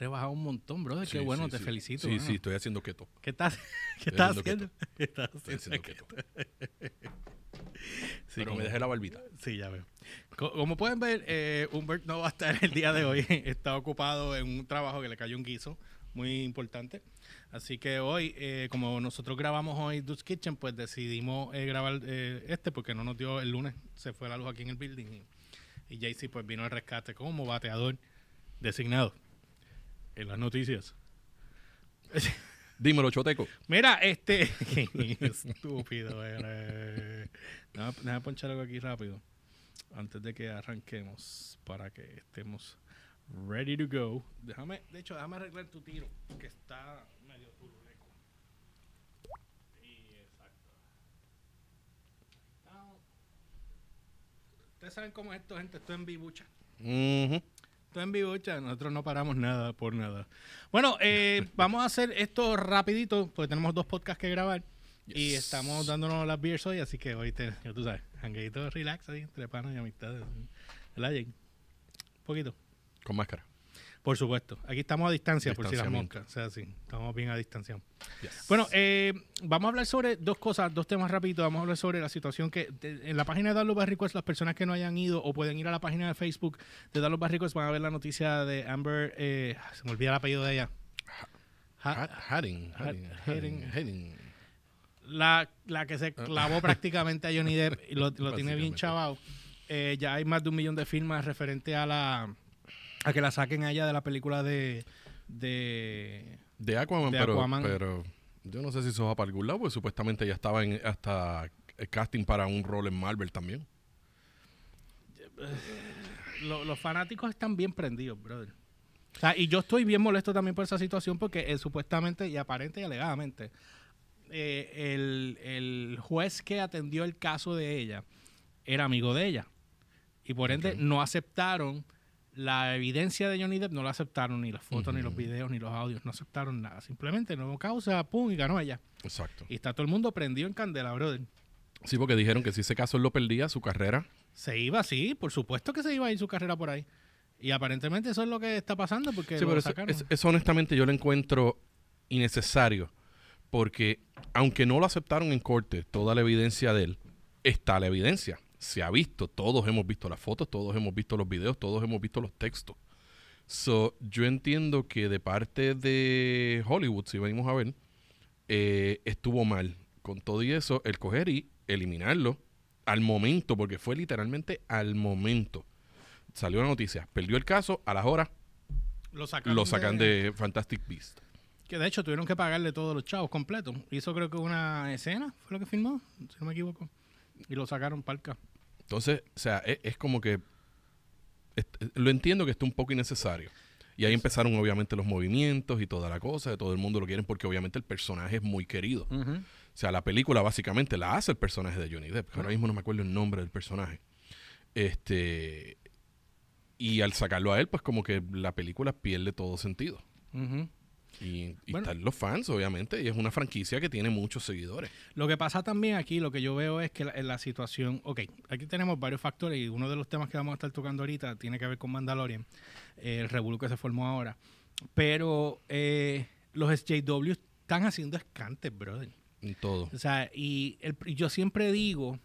rebajado un montón, brother. Sí, Qué bueno, sí, te sí. felicito. Sí, mano. sí, estoy haciendo keto. ¿Qué estás, qué estás haciendo haciendo? Estás Estoy haciendo haciendo keto. Pero como- me dejé la barbita. Sí, ya veo. Co- Como pueden ver, eh, Humbert no va a estar el día de hoy. Está ocupado en un trabajo que le cayó un guiso muy importante. Así que hoy, eh, como nosotros grabamos hoy Dude's Kitchen, pues decidimos eh, grabar eh, este porque no nos dio el lunes. Se fue la luz aquí en el building y, y Jaycee pues vino al rescate como bateador designado en las noticias. Dímelo, choteco. Mira, este. Estúpido, eres. Déjame, déjame ponchar algo aquí rápido. Antes de que arranquemos. Para que estemos ready to go. Déjame, de hecho, déjame arreglar tu tiro. Que está medio turuleco. Sí, exacto. Ustedes saben cómo es esto, gente. Esto es en vibucha. Ujú. Esto en vivo, cha, nosotros no paramos nada por nada. Bueno, eh, vamos a hacer esto rapidito, porque tenemos dos podcasts que grabar. Y estamos dándonos las beers hoy, así que hoy, te, ya tú sabes, hangueito relax ahí, entre panas y amistades. ¿Verdad, Jake? Un poquito. Con máscara. Por supuesto. Aquí estamos a distancia, por si las moscas. O sea, sí, estamos bien a distancia. Yes. Bueno, eh, vamos a hablar sobre dos cosas, dos temas rápidos. Vamos a hablar sobre la situación que de- en la página de by Request, las personas que no hayan ido o pueden ir a la página de Facebook de by Request van a ver la noticia de Amber, eh, se me olvida el apellido de ella. Ha- Ha- Hadding, Hadding, Ha- Hadding, Hadding. Hadding. la, la que se clavó prácticamente a Johnny Depp y lo, lo tiene bien chavado. Eh, ya hay más de un millón de firmas referente a la a que la saquen a ella de la película de de De Aquaman, De pero, Aquaman. pero yo no sé si eso va para algún lado, porque supuestamente ya estaba en hasta el casting para un rol en Marvel también. lo- los fanáticos están bien prendidos, brother. O sea, y yo estoy bien molesto también por esa situación porque eh, supuestamente y aparente y alegadamente eh, el, el juez que atendió el caso de ella era amigo de ella. Y por ende no aceptaron la evidencia de Johnny Depp, no la aceptaron ni las fotos, ni los videos, ni los audios, no aceptaron nada. Simplemente no hubo causa, pum, y ganó ella. Exacto. Y está todo el mundo prendido en candela, brother. Sí, porque dijeron que si ese caso él lo perdía, su carrera. Se iba, sí, por supuesto que se iba a ir su carrera por ahí. Y aparentemente eso es lo que está pasando porque Sí, lo pero eso, sacaron. eso honestamente yo lo encuentro innecesario. Porque aunque no lo aceptaron en corte, toda la evidencia de él, está la evidencia. Se ha visto, todos hemos visto las fotos, todos hemos visto los videos, todos hemos visto los textos. So, yo entiendo que de parte de Hollywood, si venimos a ver, eh, estuvo mal. Con todo y eso, el coger y eliminarlo al momento, porque fue literalmente al momento. Salió la noticia, perdió el caso, a las horas lo sacan, lo sacan de Fantastic Beast. Que de hecho tuvieron que pagarle todos los chavos completos. Hizo creo que una escena, fue lo que filmó, si no me equivoco. Y lo sacaron palca. Entonces, o sea, es, es como que es- lo entiendo que está un poco innecesario. Y ahí empezaron obviamente los movimientos y toda la cosa, de todo el mundo lo quieren porque obviamente el personaje es muy querido. O sea, la película básicamente la hace el personaje de Johnny Depp. que Ahora mismo no me acuerdo el nombre del personaje. Este y al sacarlo a él, pues como que la película pierde todo sentido. Y, y Bueno. están los fans, obviamente, y es una franquicia que tiene muchos seguidores. Lo que pasa también aquí, lo que yo veo es que la, en la situación, ok, aquí tenemos varios factores y uno de los temas que vamos a estar tocando ahorita tiene que ver con Mandalorian, eh, el revuelo que se formó ahora. Pero eh, los SJW están haciendo escantes, brother. En todo. O sea, y, el- y yo siempre digo,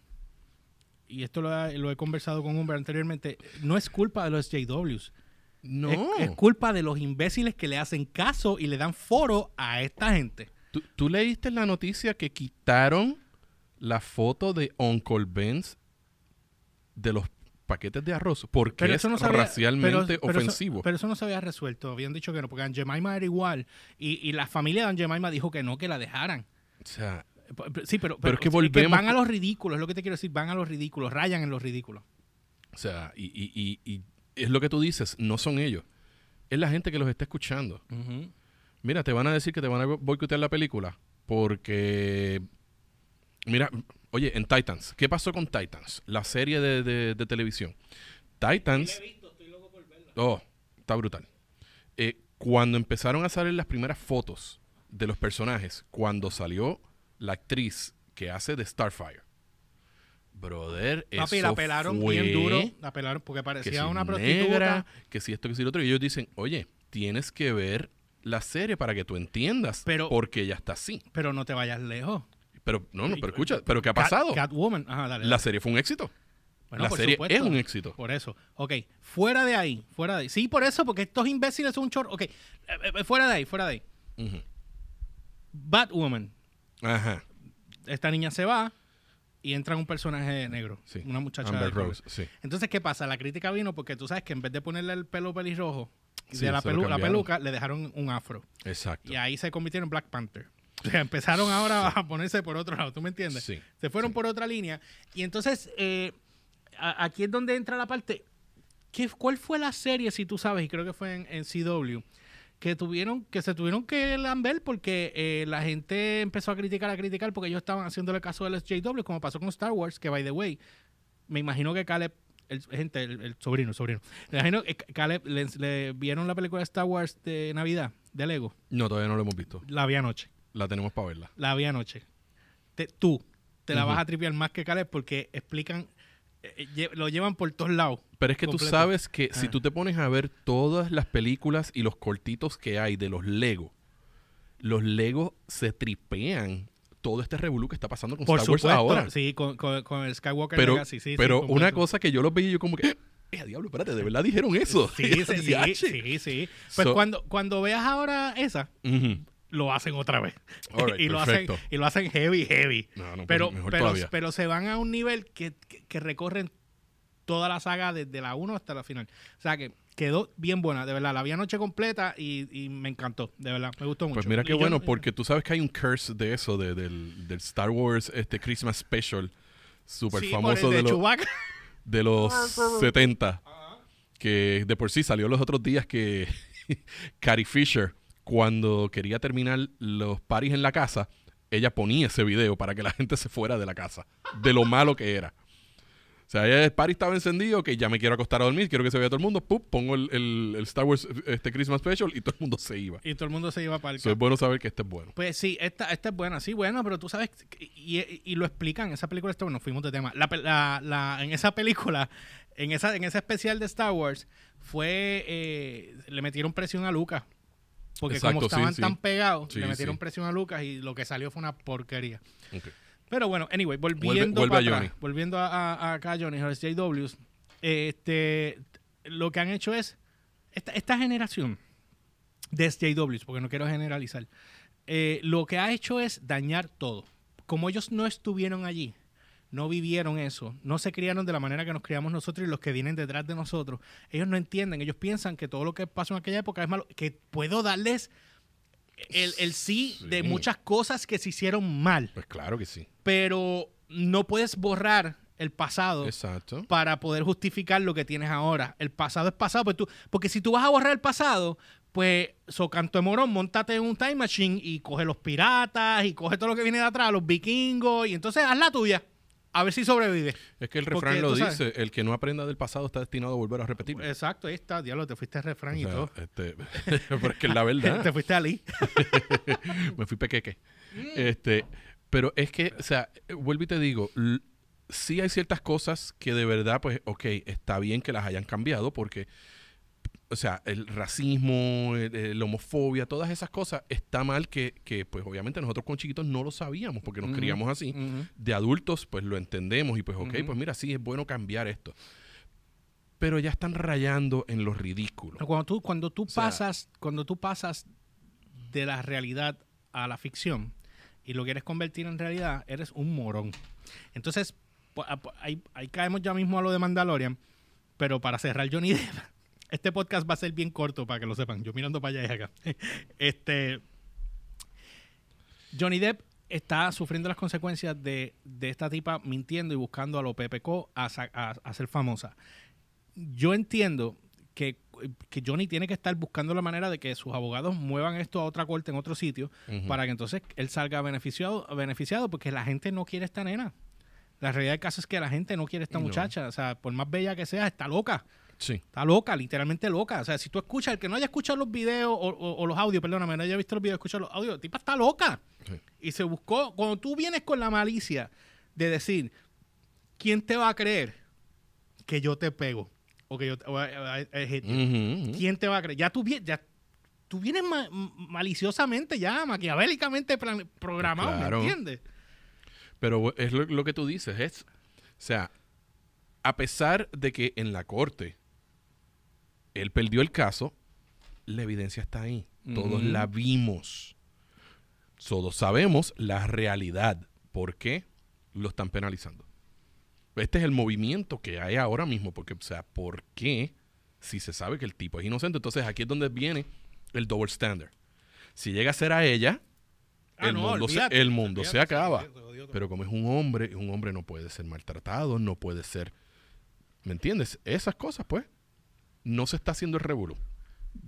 y esto lo, he- lo he conversado con Humber anteriormente, no es culpa de los JWs. No. Es, es culpa de los imbéciles que le hacen caso y le dan foro a esta gente. ¿Tú, tú leíste la noticia que quitaron la foto de Uncle Ben's de los paquetes de arroz porque es se había- racialmente pero- pero eso- ofensivo? pero eso no se había resuelto. Habían dicho que no, porque Aunt Jemima era igual. Y, y la familia de Aunt Jemima dijo que no, que la dejaran. o sea, Sí, pero, Pero es que volvemos van a los ridículos, es lo que te quiero decir, van a los ridículos, rayan en los ridículos. o sea y, y- y- y es lo que tú dices, no son ellos. Es la gente que los está escuchando. Mira, te van a decir que te van a boicotear la película porque... Mira, oye, en Titans, ¿qué pasó con Titans? La serie de, de- de televisión. Titans... Oh, está brutal. Eh, cuando empezaron a salir las primeras fotos de los personajes, cuando salió la actriz que hace de Starfire, brother, Papi, eso la pelaron fue bien duro, la pelaron porque que parecía si una prostituta. negra, que si esto, que si lo otro, y ellos dicen, oye, tienes que ver la serie para que tú entiendas Pero- por qué ella está así. Pero no te vayas lejos. Pero no, no, pero escucha, pero ¿qué ha Cat- pasado? Catwoman. Ajá, dale. La serie fue un éxito. Bueno, la serie supuesto. es un éxito. Por eso. Ok, fuera de ahí, fuera de ahí. Sí, por eso, porque estos imbéciles son un chorro. Ok, eh, eh, fuera de ahí, fuera de ahí. Ujú. Batwoman. Ajá. Esta niña se va y entra un personaje negro. Sí. Una muchacha Amber de color. Rose, sí. Entonces, ¿qué pasa? La crítica vino porque tú sabes que en vez de ponerle el pelo pelirrojo Sí, de la, pelu- peluca, le dejaron un afro. Exacto. Y ahí se convirtieron en Black Panther. O sea, empezaron ahora a ponerse por otro lado, ¿tú me entiendes? Sí, Se fueron por otra línea. Y entonces, eh, aquí es donde entra la parte. ¿qué, ¿Cuál fue la serie, si tú sabes, y creo que fue en, en CW, que tuvieron, que se tuvieron que lamber porque eh, la gente empezó a criticar, a criticar, porque ellos estaban haciéndole caso al SJW, como pasó con Star Wars, que by the way, me imagino que Caleb, el, gente, el, el sobrino, sobrino, me imagino que Caleb le, le vieron la película de Star Wars de Navidad, de Lego, No, todavía no lo hemos visto. la vi anoche. La tenemos para verla. La vi anoche. Te- tú te la vas a tripear más que Caleb porque explican, eh, eh, lo llevan por todos lados. Pero es que tú sabes que si Ah. tú te pones a ver todas las películas y los cortitos que hay de los Lego, los Lego se tripean todo este revolú que está pasando con Por Star Wars supuesto, ahora. sí, con, con- con el Skywalker Pero, Legacy, sí, pero una cosa que yo los veía y yo como que, ¡eh, diablo, espérate! ¿De verdad dijeron eso? Sí, sí, sí, sí, sí. Pues So- cuando, cuando veas ahora esa. Lo hacen otra vez. Y, lo hacen, y lo hacen heavy, heavy. No, no, pues pero, mejor pero, todavía. pero se van a un nivel que, que, que recorren toda la saga desde la 1 hasta la final. O sea que quedó bien buena, de verdad. La vi anoche completa y, y me encantó, de verdad. Me gustó mucho. Pues mira Y qué yo- bueno, porque tú sabes que hay un curse de eso, de- del, del Star Wars este Christmas Special, súper Sí, famoso de, los de los 70, que de por sí salió los otros días que Carrie Fisher, cuando quería terminar los paris en la casa, ella ponía ese video para que la gente se fuera de la casa, de lo malo que era. O sea, el party estaba encendido, que ya me quiero acostar a dormir, quiero que se vea todo el mundo, ¡pup! pongo el, el- el Star Wars este Christmas Special y todo el mundo se iba. Y todo el mundo se iba para el So, es bueno saber que este es bueno. Pues sí, esta, esta es buena, sí, buena, pero tú sabes, y, y lo explican, esa película está bueno, fuimos de tema. La, la- la- en esa película, en esa, en ese especial de Star Wars, fue, eh, le metieron presión a Lucas. Porque Exacto, como estaban sí, sí. tan pegados, Sí, le metieron presión a Lucas y lo que salió fue una porquería. Pero bueno, anyway, volviendo, vuelve para a atrás, volviendo a, a- a acá, Johnny, a los JWs, este, lo que han hecho es, esta, esta generación de JWs, porque no quiero generalizar, eh, lo que ha hecho es dañar todo. Como ellos no estuvieron allí, no vivieron eso, no se criaron de la manera que nos criamos nosotros y los que vienen detrás de nosotros, ellos no entienden, ellos piensan que todo lo que pasó en aquella época es malo, que puedo darles el, el sí, de muchas cosas que se hicieron mal Pues claro que sí. pero no puedes borrar el pasado Exacto. para poder justificar lo que tienes ahora. El pasado es pasado, pues tú, porque si tú vas a borrar el pasado, pues, so canto de morón, montate en un time machine y coge los piratas y coge todo lo que viene de atrás, los vikingos, y entonces haz la tuya. A ver si sobrevive. Es que el Porque refrán lo sabes- dice, el que no aprenda del pasado está destinado a volver a repetirlo. Exacto, ahí está, diablo, te fuiste a refrán O y todo. este, pero es que es la verdad. te fuiste a Ali. me fui pequeque. Este, pero es que, o sea, vuelvo y te digo, sí hay ciertas cosas que de verdad, pues, ok, está bien que las hayan cambiado porque, o sea, el racismo, la homofobia, todas esas cosas, está mal que, que, pues, obviamente nosotros con chiquitos no lo sabíamos porque nos Ujú, criamos así. De adultos, pues, lo entendemos y, pues, ok, pues, mira, sí, es bueno cambiar esto. Pero ya están rayando en lo ridículo. Cuando tú, cuando tú sea- pasas, cuando tú pasas de la realidad a la ficción y lo quieres convertir en realidad, eres un morón. Entonces, pu- a- pu- ahí, ahí caemos ya mismo a lo de Mandalorian, pero para cerrar Johnny Depp, este podcast va a ser bien corto para que lo sepan. Yo mirando para allá y acá. Este Johnny Depp está sufriendo las consecuencias de, de esta tipa mintiendo y buscando a lo PPK a, a- a ser famosa. Yo entiendo que, que Johnny tiene que estar buscando la manera de que sus abogados muevan esto a otra corte en otro sitio para que entonces él salga beneficiado, beneficiado porque la gente no quiere esta nena. La realidad del caso es que la gente no quiere esta No. muchacha. O sea, por más bella que sea, está loca. Sí. Está loca, literalmente loca. O sea, si tú escuchas, el que no haya escuchado los videos o, o- o los audios, perdóname, no haya visto los videos, escucha los audios, la tipa está loca. Sí. Y se buscó, cuando tú vienes con la malicia de decir, ¿quién te va a creer que yo te pego? O que yo te, o, I- I-. ¿Quién te va a creer? Ya tú, ya tú vienes ma- maliciosamente ya, maquiavélicamente programado, Claro. ¿me entiendes? Pero es lo, lo que tú dices, es, o sea, a pesar de que en la corte él perdió el caso, la evidencia está ahí. Todos la vimos. Todos sabemos la realidad. ¿Por qué lo están penalizando? Este es el movimiento que hay ahora mismo. Porque, o sea, ¿por qué si se sabe que el tipo es inocente? Entonces aquí es donde viene el double standard. Si llega a ser a ella, Ah, el no, mundo, se, el mundo se olvídate, acaba. se. Pero como es un hombre, un hombre no puede ser maltratado, no puede ser... ¿Me entiendes? Esas cosas, pues. No se está haciendo el revuelo.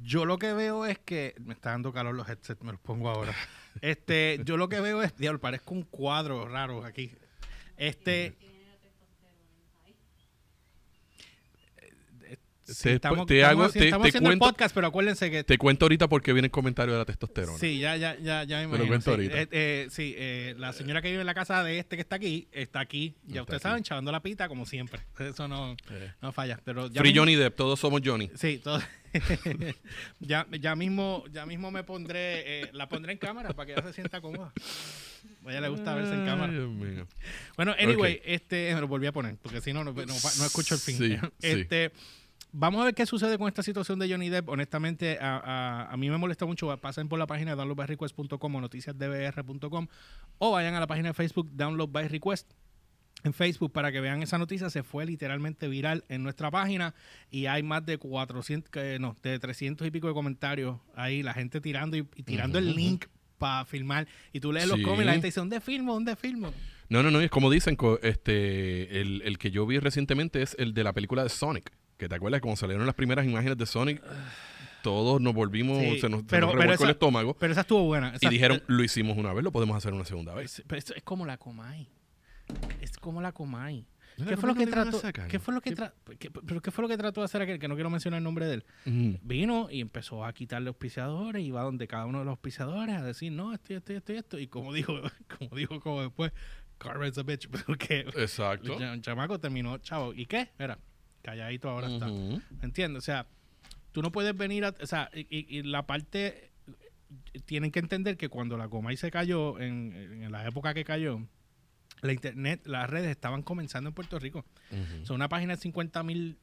Yo lo que veo es que me está dando calor los headsets, me los pongo ahora. Este, yo lo que veo es, diablo, parezco un cuadro raro aquí. Este, sí, estamos, te hago- te- estamos te haciendo cuento- el podcast, pero acuérdense que Te cuento ahorita porque viene el comentario de la testosterona. Sí, ya, ya, ya, ya me Te lo imagino. cuento sí. ahorita. Eh, eh, sí, eh, la señora que vive en la casa de este que está aquí, está aquí. Ya Está ustedes aquí. saben, chavando la pita como siempre. Eso no, no falla. Pero ya Free mismo- Johnny Depp, todos somos Johnny. Sí, todo. ya, ya mismo, ya mismo me pondré, la pondré en cámara para que ella se sienta cómoda. A ella le gusta verse en cámara. Dios mío. Bueno, anyway, este, me lo volví a poner, porque si no, no, no, no escucho el fin. Sí, sí. Vamos a ver qué sucede con esta situación de Johnny Depp. Honestamente, a, a- a mí me molesta mucho. Pasen por la página downloadbyrequest.com o noticiasdbr.com o vayan a la página de Facebook Download by Request en Facebook para que vean esa noticia. Se fue literalmente viral en nuestra página y hay más de 400, que no, de 300 y pico de comentarios ahí, la gente tirando y, y tirando el link para filmar. Y tú lees los y la gente dice, ¿dónde filmo? ¿Dónde filmo? No, no, no, es como dicen, este, el, el que yo vi recientemente es el de la película de Sonic. Que te acuerdas cuando salieron las primeras imágenes de Sonic, todos nos volvimos, Sí, se nos, se pero- el estómago. Pero esa estuvo buena. Y Esa- dijeron, eh, lo hicimos una vez, lo podemos hacer una segunda vez. pero esto es como la Comay. Es como la Comay. ¿Qué ¿por fue lo que trató? ¿Qué fue lo que ¿Qué- tra- qué- pero qué fue lo que trató de hacer aquel que no quiero mencionar el nombre de él? Vino y empezó a quitarle auspiciadores y va donde cada uno de los auspiciadores a decir, "No, esto, esto, esto, esto." Y como dijo, como dijo como después, Carmen's a bitch, porque Exacto. el chamaco terminó, chavo, ¿y qué? Mira, calladito ahora está. Ujú. ¿Me entiendes? O sea, tú no puedes venir a... O sea, y, y- y la parte... Tienen que entender que cuando la Comay se cayó, en, en la época que cayó, la internet, las redes estaban comenzando en Puerto Rico. Ujú. O sea, una página de 50 mil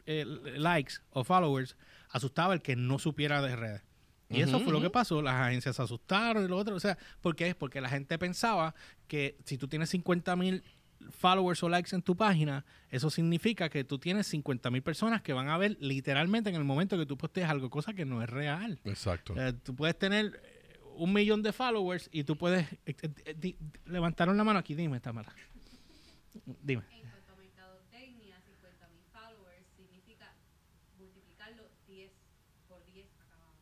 likes o followers asustaba el que no supiera de redes. Y eso fue lo que pasó. Las agencias se asustaron y lo otro. O sea, ¿por qué? Porque la gente pensaba que si tú tienes 50 mil followers o likes en tu página, eso significa que tú tienes 50 mil personas que van a ver literalmente en el momento que tú postees algo, cosa que no es real. Exacto. Eh, tú puedes tener eh, un millón de followers y tú puedes... eh, eh, di- levantaron la mano aquí, dime, Tamara. Dime. En cuanto a mercadotecnia, 50 mil followers significa multiplicarlo 10 por 10 a cada uno.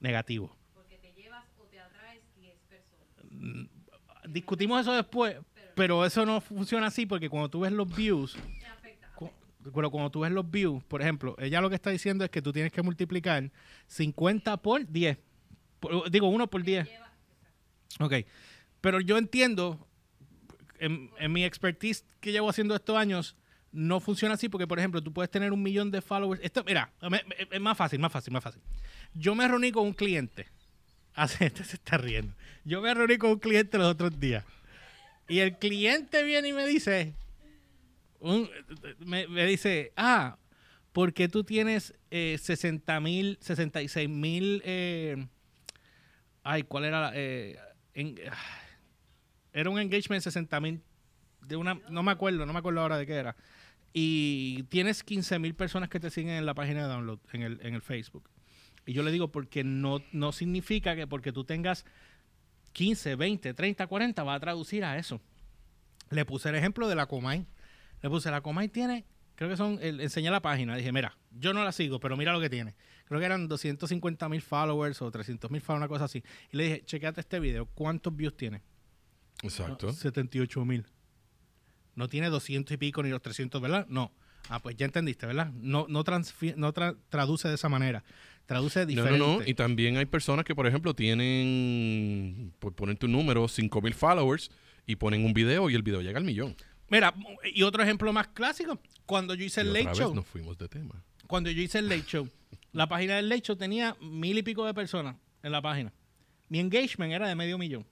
Negativo. Porque te llevas o te atraes 10 personas. discutimos eso después, pero eso no funciona así porque cuando tú ves los views, pero cuando tú ves los views, por ejemplo, ella lo que está diciendo es que tú tienes que multiplicar 50 por 10. Por- digo, 1 por 10. Lleva, Ok. Pero yo entiendo, en, en mi expertise que llevo haciendo estos años, no funciona así porque, por ejemplo, tú puedes tener un millón de followers. Esto, mira, es más fácil, más fácil, más fácil. Yo me reuní con un cliente. Hace, este se está riendo. Yo me reuní con un cliente los otros días. Y el cliente viene y me dice, un- me, me dice, ah, porque tú tienes eh, 60 mil, 66 mil, eh, ay, ¿cuál era? la- eh, ah, era un engagement de 60 mil, de una, no me acuerdo, no me acuerdo ahora de qué era. Y tienes 15 mil personas que te siguen en la página de download, en el, en el Facebook. Y yo le digo, porque no, no significa que porque tú tengas 15, 20, 30, 40, va a traducir a eso. Le puse el ejemplo de la Comay. Le puse, la Comay tiene, creo que son, el- enseñé la página. Dije, mira, yo no la sigo, pero mira lo que tiene. Creo que eran 250 mil followers o 300 mil followers, una cosa así. Y le dije, chequeate este video, ¿cuántos views tiene? Exacto. No, 78 mil. No tiene 200 y pico ni los 300, ¿verdad? No. Ah, pues ya entendiste, ¿verdad? No, no, no tra- traduce de esa manera. Traduce No, diferente. no, no. Y también hay personas que, por ejemplo, tienen, por poner tu número, 5000 followers y ponen un video y el video llega al millón. Mira, y otro ejemplo más clásico. Cuando yo hice Y el otra Late vez Show, nos fuimos de tema. cuando yo hice el Late Show, la página del Late Show tenía mil y pico de personas. en la página. Mi engagement era de medio millón.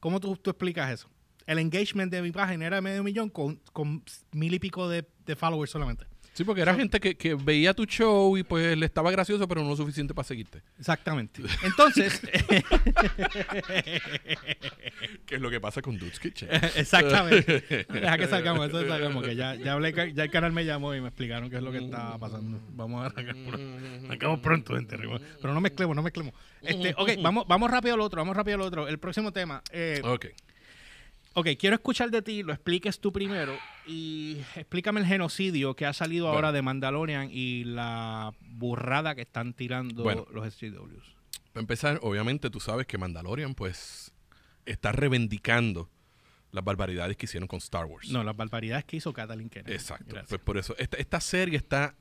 ¿Cómo tú, tú explicas eso? El engagement de mi página era de medio millón con, con mil y pico de, de followers solamente. Sí, porque era gente que, que veía tu show y pues le estaba gracioso, pero no lo suficiente para seguirte. Exactamente. Entonces, ¿Qué es lo que pasa con Dude's Kitchen? exactamente. Deja que salgamos, eso salgamos, que ya, ya hablé, ya el canal me llamó y me explicaron qué es lo que estaba pasando. Vamos a arrancar pronto. Arrancamos pronto, gente. Pero no mezclemos, no mezclemos. Este, ok, vamos, vamos rápido al otro, vamos rápido al otro. El próximo tema. Eh, ok. Ok, quiero escuchar de ti, lo expliques tú primero y explícame el genocidio que ha salido Bueno. ahora de Mandalorian y la burrada que están tirando Bueno. los SJWs. Para empezar, obviamente tú sabes que Mandalorian pues está reivindicando las barbaridades que hicieron con Star Wars. No, las barbaridades que hizo Kathleen Kennedy. Exacto. Gracias. Pues por eso, esta, esta serie está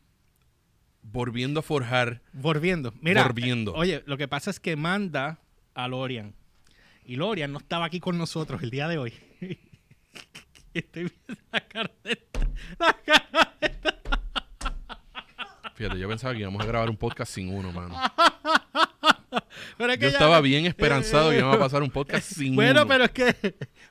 volviendo a forjar. Volviendo. Mira, Volviendo. eh, oye, lo que pasa es que manda a Lorian. Y Lorian no estaba aquí con nosotros el día de hoy. Estoy viendo la cara de. La cara de. Fíjate, yo pensaba que íbamos a grabar un podcast sin uno, mano. Pero es que Yo ya- estaba bien esperanzado que íbamos a pasar un podcast sin Bueno, uno. pero es que.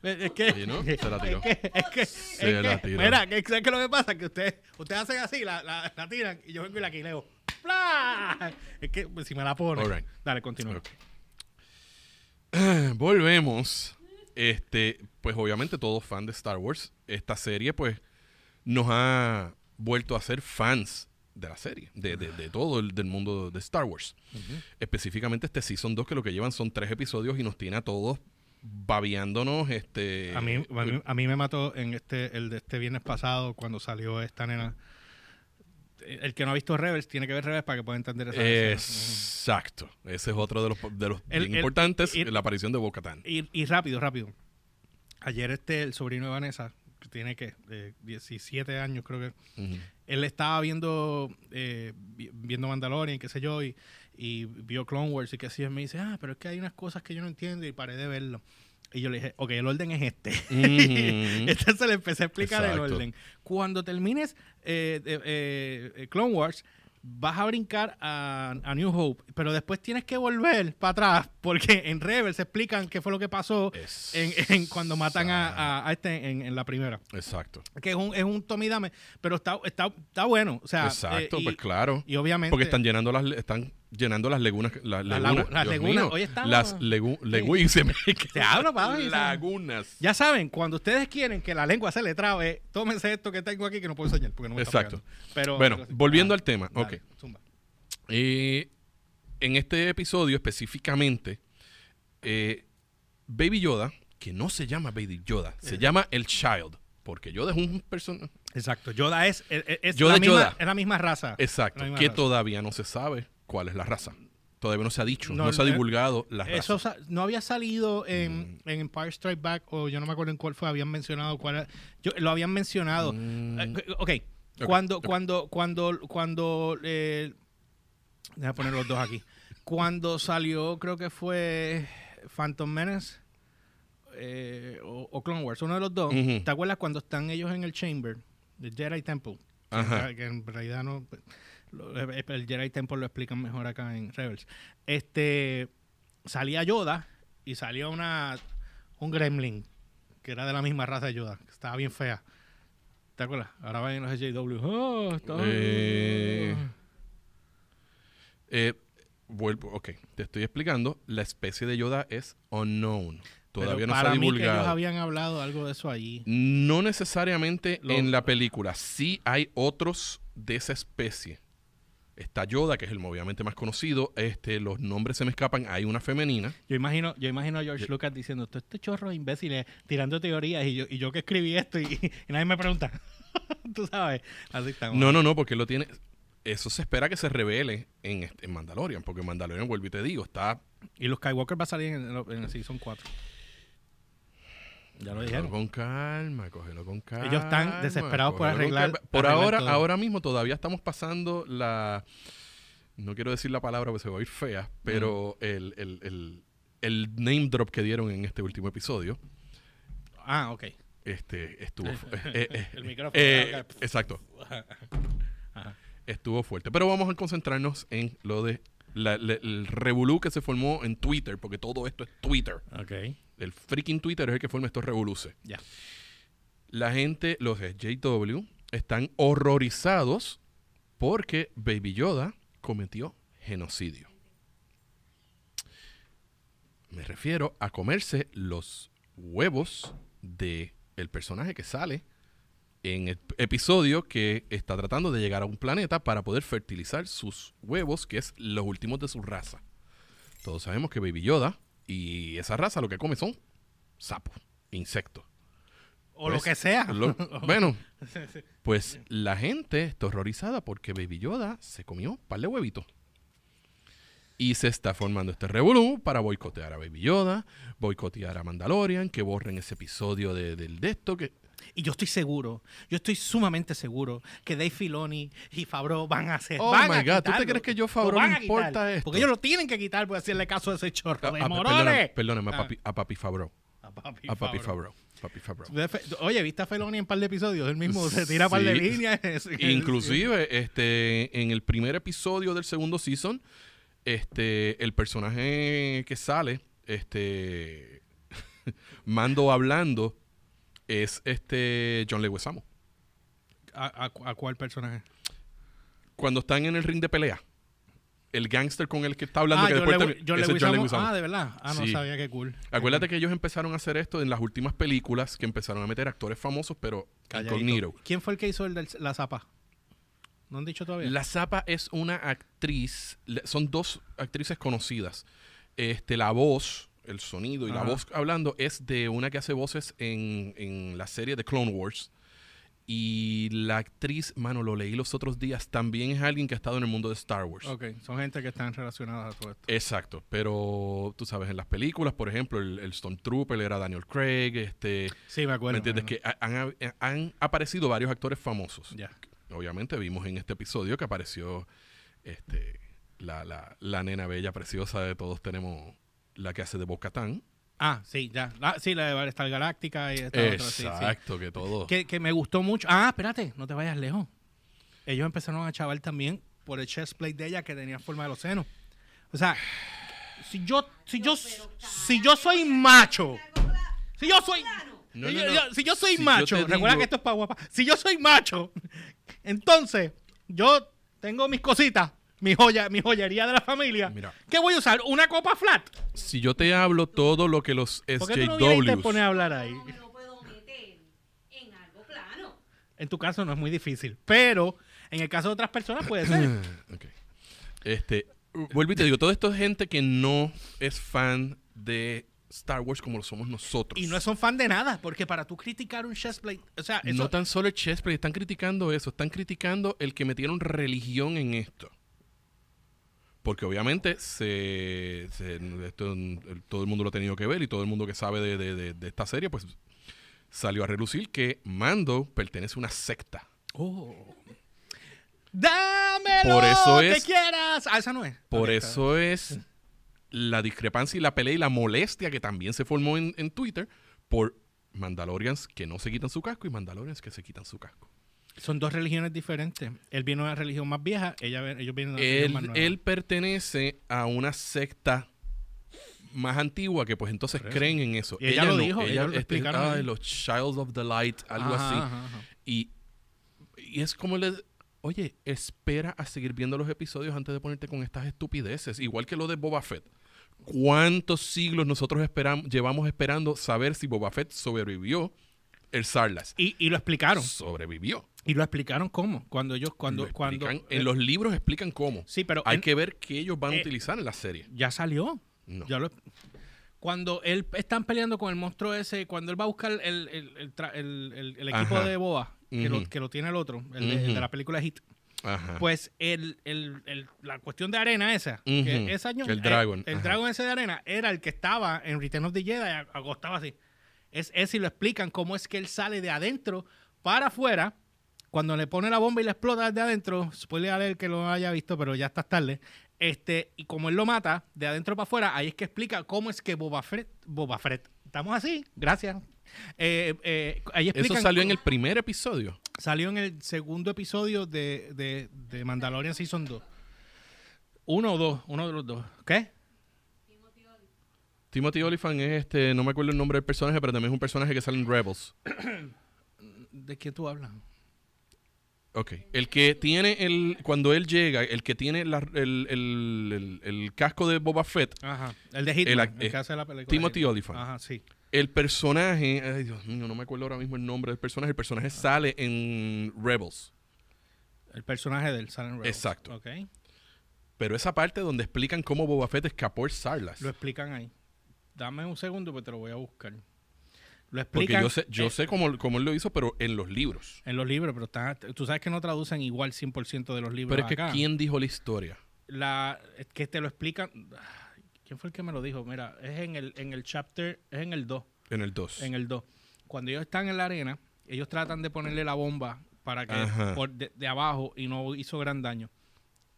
Es que. Sí, ¿no? Se la tiró. Es que. Es que, Se es la que- tiró. Mira, que, ¿sabes qué lo que pasa? Que ustedes, ustedes hacen así, la, la, la tiran y yo vengo y la quileo. ¡Pla! Es que pues, si me la ponen. Right. Dale, continúa. Ok. Volvemos. Este, pues obviamente todos fan de Star Wars. Esta serie, pues, nos ha vuelto a ser fans de la serie, de, de- de todo el del mundo de Star Wars. Específicamente este Season 2, que lo que llevan son tres episodios y nos tiene a todos babeándonos. Este, A mí, a, mí, a mí me mató en este el de este viernes pasado cuando salió esta nena. El que no ha visto Rebels tiene que ver Rebels para que pueda entender esa escena. Exacto. Ese es otro de los, de los El- bien el- importantes, la aparición de Bo-Katan. Y, y rápido, rápido. Ayer este, el sobrino de Vanessa, que tiene que 17 años creo que, él estaba viendo eh, vi- viendo Mandalorian, qué sé yo, y, y vio Clone Wars y que así, y me dice, ah, pero es que hay unas cosas que yo no entiendo y paré de verlo. Y yo le dije, ok, el orden es este. Ujú. Entonces le empecé a explicar Exacto. el orden. Cuando termines eh, eh, eh, Clone Wars, vas a brincar a, a New Hope, pero después tienes que volver para atrás, porque en Rebels explican qué fue lo que pasó en, en cuando matan a, a- a este en, en la primera. Exacto. Que es un, es un tome y dame, pero está, está, está bueno. O sea, Exacto, eh, y- pues claro. Y obviamente. Porque están llenando las están llenando las lagunas las Las lagunas, lagu- las Dios lagunas. mío, Hoy estamos- las legu- legui- se me- Te hablo, papi, lagunas. Ya saben, cuando ustedes quieren que la lengua se le trabe, tómense esto que tengo aquí que no puedo enseñar porque no me Exacto. Pero, Bueno, pero volviendo Ah, al tema, dale, ok. zumba. Eh, en este episodio específicamente, eh, Baby Yoda, que no se llama Baby Yoda, se llama el Child, porque Yoda es un personaje. Exacto. Yoda es, es, es Yoda la, misma, Yoda. es la misma raza. Exacto, La misma que raza. todavía no se sabe cuál es la raza. Todavía no se ha dicho, no, No, se ha eh, divulgado la Eso raza. no había salido en, Mm. en Empire Strike Back o yo no me acuerdo en cuál fue, habían mencionado cuál era. Yo, lo habían mencionado. Mm, Eh, ok, Ok, cuando, cuando, cuando, cuando, eh, déjame poner los dos aquí. Cuando salió, creo que fue Phantom Menace eh, o, o Clone Wars, uno de los dos. ¿Te acuerdas cuando están ellos en el Chamber, de Jedi Temple? Que- Ajá. Que en realidad no. Lo- El Jedi Temple lo explican mejor acá en Rebels. Este salía Yoda y salía una un gremlin que era de la misma raza de Yoda, que estaba bien fea. ¿Te acuerdas? Ahora van en los JW. Oh, está- Eh, Eh, vuelvo, ok, te estoy explicando. La especie de Yoda es unknown. Pero Todavía no se ha mí que ellos divulgado. habían hablado algo de eso allí. No necesariamente en la película. Sí hay otros de esa especie. Está Yoda, que es el obviamente más conocido. Este, los nombres se me escapan. Hay una femenina. Yo imagino, yo imagino a George Yo- Lucas diciendo, todo este chorro de imbéciles tirando teorías y yo, y yo que escribí esto y, y nadie me pregunta. Tú sabes. Así estamos. No, no, no, porque lo tiene. Eso se espera que se revele en, este- en Mandalorian, porque Mandalorian, vuelvo y te digo, está. Y los Skywalker va a salir en, en el Season 4. Ya lo Cógelo dijeron. con calma, cógelo con calma. Ellos están desesperados por arreglar-. Por arreglar ahora, todo. ahora mismo todavía estamos pasando la. No quiero decir la palabra porque se va a oír fea, pero Mm. el, el, el, el name drop que dieron en este último episodio Ah, ok. este, estuvo. eh, eh, El micrófono. eh, exacto. Ajá. Estuvo fuerte. Pero vamos a concentrarnos en lo de La- la- el revolú que se formó en Twitter, porque todo esto es Twitter. Ok. El freaking Twitter es el que forma estos revoluces. Ya. La gente, los JW, están horrorizados porque Baby Yoda cometió genocidio. Me refiero a comerse los huevos de el personaje que sale en el episodio que está tratando de llegar a un planeta para poder fertilizar sus huevos, que es los últimos de su raza. Todos sabemos que Baby Yoda y esa raza lo que come son sapos, insectos. O lo Pues, que sea. Lo- bueno, pues la gente está horrorizada porque Baby Yoda se comió un par de huevitos. Y se está formando este revolú para boicotear a Baby Yoda, boicotear a Mandalorian, que borren ese episodio de, del de esto, que Y yo estoy seguro, yo estoy sumamente seguro que Dave Filoni y Favreau van a hacer. Oh van my a God, ¿tú te crees que yo a quitar, importa esto? Porque ellos lo tienen que quitar por hacerle caso a ese chorro de Ah, ah, morones. perdóname, perdóname, a, Ah. papi, a Papi Favreau. A papi, A Papi Favreau. Favreau. Papi. De fe- Oye, ¿viste a Feloni en un par de episodios? Él mismo se tira un par de líneas. Inclusive, este, en el primer episodio del segundo season, este, el personaje que sale, este, Mando hablando, es este John Leguizamo. ¿A, a- a cuál personaje? Cuando están en el ring de pelea, el gángster con el que está hablando, ah, que John después John ese es Leguizamo. Leguizamo. Ah, de verdad. Ah, no Sí. sabía qué cool. Acuérdate que ellos empezaron a hacer esto en las últimas películas, que empezaron a meter actores famosos, pero Calladito. incognito. ¿Quién fue el que hizo el de la zapa? ¿No han dicho todavía? La Zapa es una actriz, son dos actrices conocidas. Este, la voz, el sonido y la voz hablando es de una que hace voces en, en la serie de Clone Wars. Y la actriz, mano, lo leí los otros días, también es alguien que ha estado en el mundo de Star Wars. Ok, son gente que están relacionadas a todo esto. Exacto, pero tú sabes, en las películas, por ejemplo, el, el Stormtrooper era Daniel Craig, este, Sí, me acuerdo. ¿me entiendes? Que ha- han, han aparecido varios actores famosos. Ya. obviamente vimos en este episodio que apareció este la, la, la nena bella preciosa de todos tenemos la que hace de Bocatán. Ah, sí, ya. Ah, sí, la de Star Galáctica y esta otra, sí, sí. Exacto, que todo. Que, que me gustó mucho. Ah, espérate, no te vayas lejos. Ellos empezaron a chaval también por el chest plate de ella que tenía forma de los senos. O sea, si yo, si yo, si yo soy macho, si yo soy, No, si, no, yo, no. yo- si yo soy Si macho, recuerda digo- que esto es para guapa. Si yo soy macho, entonces yo tengo mis cositas, mi joya, mi joyería de la familia. Mira. ¿Qué voy a usar? ¿Una copa flat? Si yo te hablo todo lo que los ¿Por qué tú no y te SJWs pones a hablar ahí? No me lo puedo meter en algo plano. En tu caso no es muy difícil, pero en el caso de otras personas puede ser. Ok. Este, vuelvo y te digo, todo esto es gente que no es fan de Star Wars como lo somos nosotros. Y no son fan de nada, porque para tú criticar un chestplate, o sea, eso, No tan solo el chessplay, están criticando eso, están criticando el que metieron religión en esto. Porque obviamente se, se- esto, todo el mundo lo ha tenido que ver y todo el mundo que sabe de, de- de- de esta serie, pues salió a relucir que Mando pertenece a una secta. Oh. ¡Dame Por eso que es- quieras! Ah, esa no es. Por está eso es la discrepancia y la pelea y la molestia que también se formó en, en Twitter por Mandalorians que no se quitan su casco y Mandalorians que se quitan su casco. Son dos religiones diferentes. Él viene de una religión más vieja, ella, ellos vienen de una religión más él, nueva. él pertenece a una secta más antigua que pues entonces creen en eso. Y ella lo dijo, ella lo este, explicaron ah, los Childs of the Light, algo Ajá, así. ajá, ajá. Y, y es como le... Oye, espera a seguir viendo los episodios antes de ponerte con estas estupideces. Igual que lo de Boba Fett. ¿Cuántos siglos nosotros esperam- llevamos esperando saber si Boba Fett sobrevivió el Sarlas? Y, y lo explicaron. Sobrevivió. Y lo explicaron cómo. Cuando ellos, cuando, cuando. en los libros explican cómo. Sí, pero Hay en- que ver qué ellos van a eh, utilizar en la serie. ya salió. No. Ya lo- cuando él están peleando con el monstruo ese, cuando él va a buscar el, el- el el- el- el equipo Ajá. de Boba, que, lo, que lo tiene el otro, el, de, el la película Hit, Ajá. pues el, el- el- la cuestión de arena esa, que ese año, El Dragon, el, ajá. Dragon ese de arena era el que estaba en Return of the Jedi, acostaba así. Es ese y lo explican cómo es que él sale de adentro para afuera. Cuando le pone la bomba y le explota desde adentro, spoiler alert que lo haya visto, pero ya está tarde. Este, y como él lo mata de adentro para afuera, ahí es que explica cómo es que Boba Fett, Boba Fett, estamos así, gracias. Eh, eh, ahí Eso salió en el primer episodio. Salió en el segundo episodio de, de, de Mandalorian Season 2. Uno o dos, uno de los dos. ¿Qué? Timothy Olyphant es este, no me acuerdo el nombre del personaje, pero también es un personaje que sale en Rebels. ¿De qué tú hablas? Ok. El que tiene el. Cuando él llega, el que tiene la- el, el- el- el casco de Boba Fett, Ajá. El de Hitman, El que eh, hace la película. Timothy Hitman. Olyphant. Ajá, sí. el personaje. Ay, Dios mío, no me acuerdo ahora mismo el nombre del personaje. El personaje sale en Rebels. El personaje del Silent Rebels. Exacto. Ok. Pero esa parte donde explican cómo Boba Fett escapó el Sarlas. Lo explican ahí. Dame un segundo, pues te lo voy a buscar. Lo Porque explican yo sé, yo eh, sé cómo, cómo él lo hizo, pero en los libros. en los libros, pero está, tú sabes que no traducen igual 100% de los libros Pero es que. ¿quién dijo la historia? la es que te lo explican ¿Quién fue el que me lo dijo? Mira, es en el en el chapter, es en el 2, En el 2. en el 2. Cuando ellos están en la arena, ellos tratan de ponerle la bomba para que por de, de abajo y no hizo gran daño.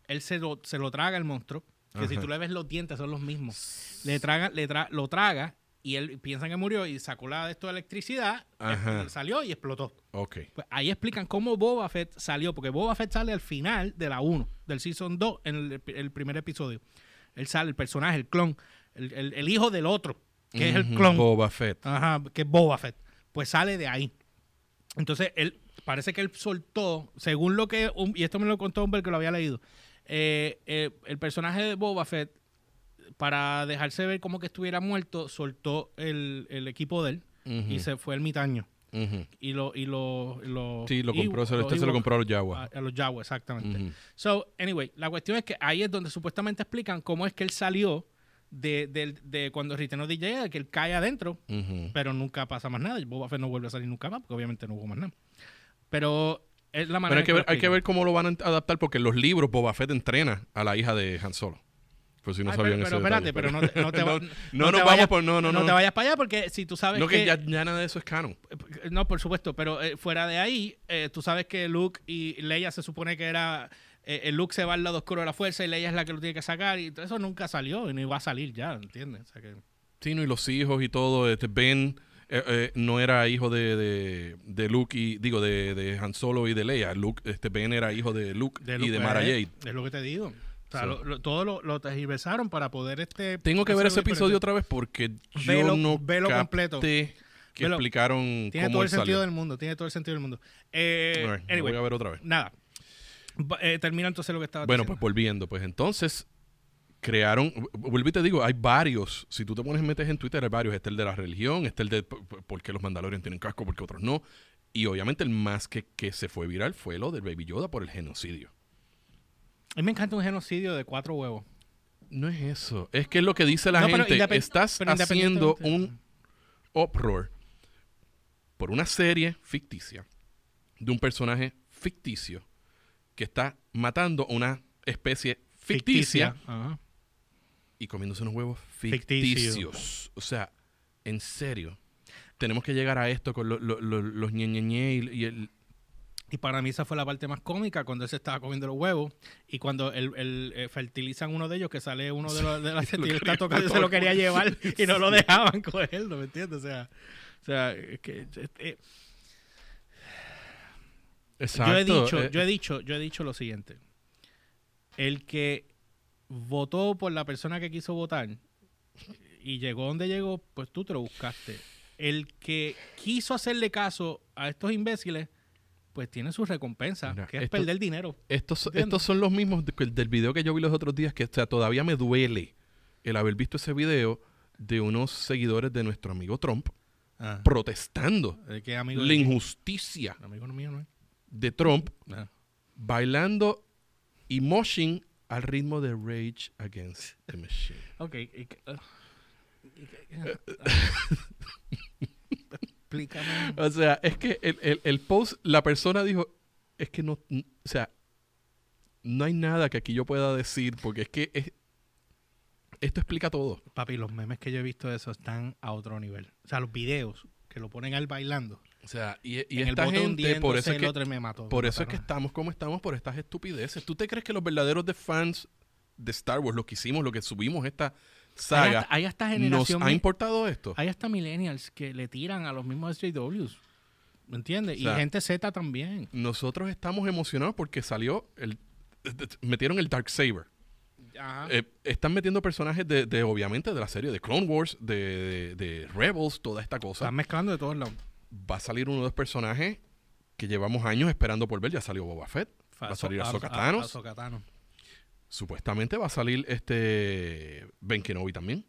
Él se lo, se lo traga el monstruo, que si tú le ves los dientes son los mismos. Le traga, le tra- lo traga y él piensa que murió y sacó la de esto de electricidad, Ajá. eh, salió y explotó. Ok. Pues ahí explican cómo Boba Fett salió, porque Boba Fett sale al final de la 1, del Season 2, en el, el primer episodio. Él sale, el personaje, el clon, el, el- el hijo del otro, que es el clon, Boba Fett. Ajá, que es Boba Fett, pues sale de ahí. Entonces, él, parece que él soltó, según lo que, un- y esto me lo contó hombre que lo había leído, eh, eh, el personaje de Boba Fett, para dejarse ver como que estuviera muerto, soltó el, el equipo de él y se fue el mitaño y lo y lo, lo Sí, lo compró, se lo- este se lo compró a los Jaguars. a, a los Jaguars, exactamente. So, anyway, la cuestión es que ahí es donde supuestamente explican cómo es que él salió de, del- de cuando Riteno DJ, que él cae adentro, pero nunca pasa más nada. Y Boba Fett no vuelve a salir nunca más, porque obviamente no hubo más nada. Pero es la Pero manera hay que, ver, hay que ver cómo lo van a adaptar porque en los libros Boba Fett entrena a la hija de Han Solo. Pues si no Ay, sabían pero, pero espérate, pero no te, no te no, no no te vayas- vamos por... No, no, no. te vayas para allá porque si tú sabes No, que que... ya, ya nada de eso es canon. No, por supuesto, pero eh, fuera de ahí, eh, tú sabes que Luke y Leia se supone que era. eh, el Luke se va al lado oscuro de la fuerza y Leia es la que lo tiene que sacar y todo eso nunca salió y no iba a salir ya, ¿entiendes? O sea que, Sí, no, y los hijos y todo. Este Ben no era hijo de, de, de Luke y... Digo, de, de Han Solo y de Leia. Luke, este Ben era hijo de Luke, y Luke, de Mara Jade. Es lo que te digo. O sea, So. lo- lo- todo lo, lo tergiversaron para poder este. Tengo que ver ese episodio otra vez porque yo Velo- no velo capté completo. que Velo. explicaron Tiene cómo todo el sentido del mundo, tiene todo el sentido del mundo. Eh, anyway, voy a ver otra vez. nada. Eh, termina entonces lo que estaba Bueno, pues volviendo, pues entonces crearon, vuelvo y te digo, hay varios, si tú te pones metes en Twitter hay varios, este el de la religión, este el de por qué los Mandalorian tienen casco, porque otros no, y obviamente el más que, que se fue viral fue lo del Baby Yoda por el genocidio. A mí me encanta un genocidio de cuatro huevos. No es eso, es que es lo que dice la No, gente, estás haciendo un uproar por una serie ficticia de un personaje ficticio que está matando una especie ficticia y comiéndose unos huevos Ficticio. ficticios. O sea, en serio. Tenemos que llegar a esto con lo- lo- lo- los ñeñeñe y, y el... Y para mí esa fue la parte más cómica cuando él se estaba comiendo los huevos y cuando el, el, eh, fertilizan uno de ellos que sale uno de, los, de las lo él está tocando y se lo quería llevar y no lo dejaban cogerlo, ¿me entiendes? O sea, o sea es que eh, Exacto. yo he dicho, eh, yo he dicho, yo he dicho lo siguiente. El que votó por la persona que quiso votar y llegó donde llegó, pues tú te lo buscaste. El que quiso hacerle caso a estos imbéciles, pues tiene su recompensa, Mira, que es esto- perder dinero. estos, ¿entiendes? estos son los mismos de- del video que yo vi los otros días que o sea, todavía me duele el haber visto ese video de unos seguidores de nuestro amigo Trump protestando ¿De qué amigo? la injusticia Amigo mío, ¿no es? de Trump Ah. bailando y moshing al ritmo de Rage Against the Machine. Ok. y ah. Y ah. Explícame. O sea, es que el, el- el post, la persona dijo, es que no, o sea, no hay nada que aquí yo pueda decir porque es que es- esto explica todo. Papi, los memes que yo he visto de eso están a otro nivel. O sea, los videos que lo ponen al bailando. O sea, y, y en esta el gente, por eso es que, otro me mató. por me eso es que estamos como estamos por estas estupideces. ¿Tú te crees que los verdaderos de fans de Star Wars, lo que hicimos, lo que subimos esta Hay saga, hasta, hay hasta nos generación. ha mi- importado esto? hay hasta millennials que le tiran a los mismos SJWs. ¿Me entiendes? O sea, y gente Z también. Nosotros estamos emocionados porque salió el metieron el Dark Saber. Ajá. Eh, están metiendo personajes de, de, obviamente, de la serie de Clone Wars, de, de- de Rebels, toda esta cosa. Están mezclando de todos lados. Va a salir uno de los personajes que llevamos años esperando por ver. Ya salió Boba Fett. Va a salir a- Ahsoka Thanos. Supuestamente va a salir este Ben Kenobi también.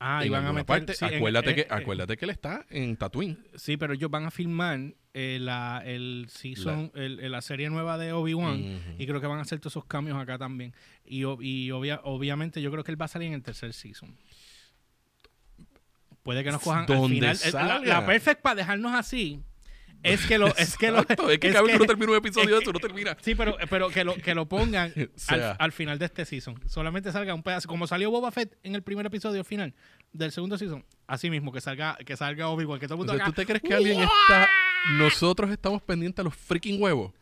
Ah, y van a meter. parte. sí, en- acuérdate, eh, que, eh, acuérdate que él está en Tatooine. Sí, pero ellos van a filmar eh, la, el season, el- el- la serie nueva de Obi-Wan. Y creo que van a hacer todos esos cambios acá también. Y, y obvia- obviamente yo creo que él va a salir en el tercer season. Puede que nos cojan al final. La, la perfect para dejarnos así es que lo es que lo Exacto, es que cada vez que uno termina un episodio de eso, no termina. Sí, pero, pero que, lo, que lo pongan sea. al, al final de este season. Solamente salga un pedazo. Como salió Boba Fett en el primer episodio final del segundo season. Así mismo, que salga, que salga Obi-Wan, que todo el O mundo sea, acá, ¿Tú te crees que alguien está... Nosotros estamos pendientes a los freaking huevos?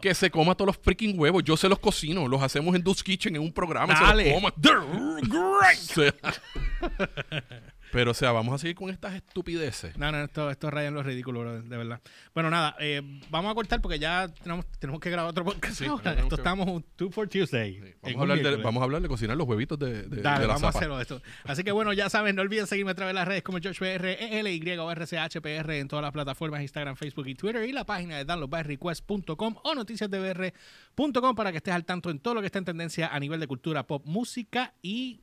Que se coma todos los freaking huevos. Yo se los cocino. Los hacemos en Dude's Kitchen en un programa. y Dale. Se los coma. They're great. Pero, o sea, vamos a seguir con estas estupideces. No, no, esto, esto raya en lo ridículo, bro, de verdad. Bueno, nada, eh, vamos a cortar porque ya tenemos, tenemos que grabar otro podcast. Sí, ahora. Esto que- estamos un Two for Tuesday. Vamos a, hablar de, vamos a hablar de cocinar los huevitos de, de, Dale, de la vamos a hacerlo esto. Así que bueno, ya saben, no olviden seguirme a través de las redes como JoshPR, ELY o RCHPR en todas las plataformas, Instagram, Facebook y Twitter y la página de downloadbyrequest.com o noticiasdbr.com para que estés al tanto en todo lo que está en tendencia a nivel de cultura, pop, música y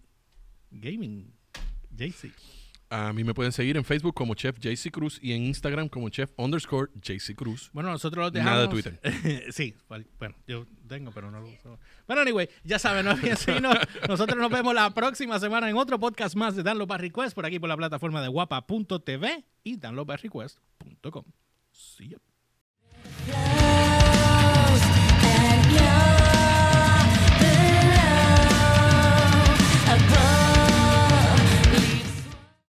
gaming. JC. A mí me pueden seguir en Facebook como Chef JC Cruz y en Instagram como Chef underscore JC Cruz. Bueno, nosotros los dejamos. Nada de Twitter. sí, bueno, bueno, yo tengo, pero no lo uso. Pero anyway, ya saben, no. Nosotros nos vemos la próxima semana en otro podcast más de Download by Request por aquí por la plataforma de guapa.tv y downloadbyrequest.com. See ya.